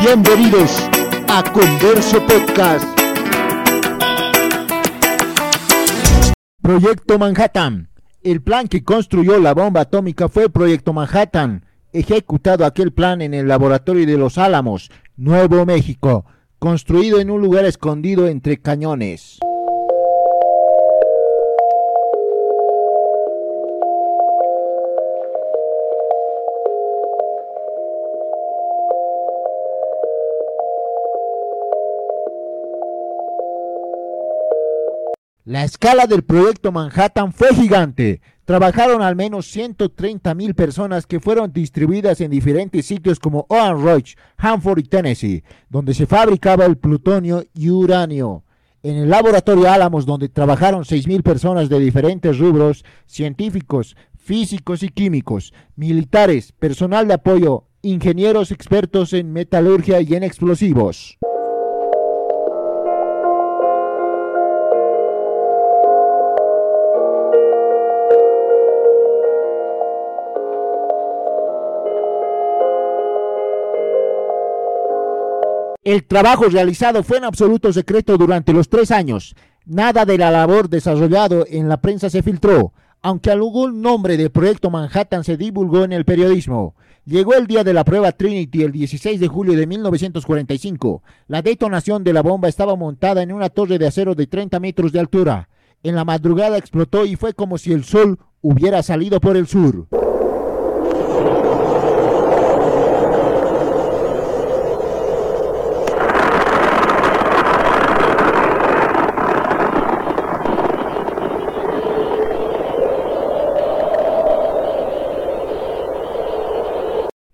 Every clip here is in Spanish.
Bienvenidos a Converso Podcast. Proyecto Manhattan. El plan que construyó la bomba atómica fue Proyecto Manhattan, ejecutado aquel plan en el laboratorio de Los Álamos, Nuevo México, construido en un lugar escondido entre cañones. La escala del proyecto Manhattan fue gigante. Trabajaron al menos 130 mil personas que fueron distribuidas en diferentes sitios como Owen Roach, Hanford y Tennessee, donde se fabricaba el plutonio y uranio. En el laboratorio Álamos, donde trabajaron 6 mil personas de diferentes rubros, científicos, físicos y químicos, militares, personal de apoyo, ingenieros expertos en metalurgia y en explosivos. El trabajo realizado fue en absoluto secreto durante los tres años. Nada de la labor desarrollado en la prensa se filtró, aunque algún nombre del proyecto Manhattan se divulgó en el periodismo. Llegó el día de la prueba Trinity el 16 de julio de 1945. La detonación de la bomba estaba montada en una torre de acero de 30 metros de altura. En la madrugada explotó y fue como si el sol hubiera salido por el sur.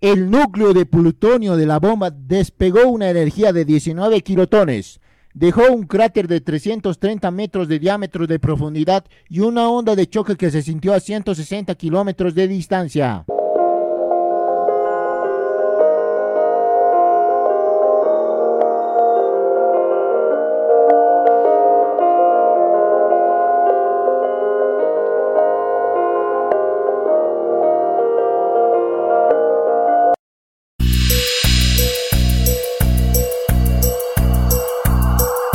El núcleo de plutonio de la bomba despegó una energía de 19 kilotones. Dejó un cráter de 330 metros de diámetro de profundidad y una onda de choque que se sintió a 160 kilómetros de distancia.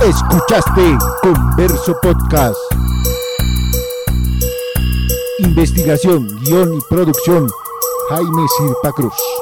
Escuchaste Converso Podcast. Investigación, guion y producción, Jaime Sirpa Cruz.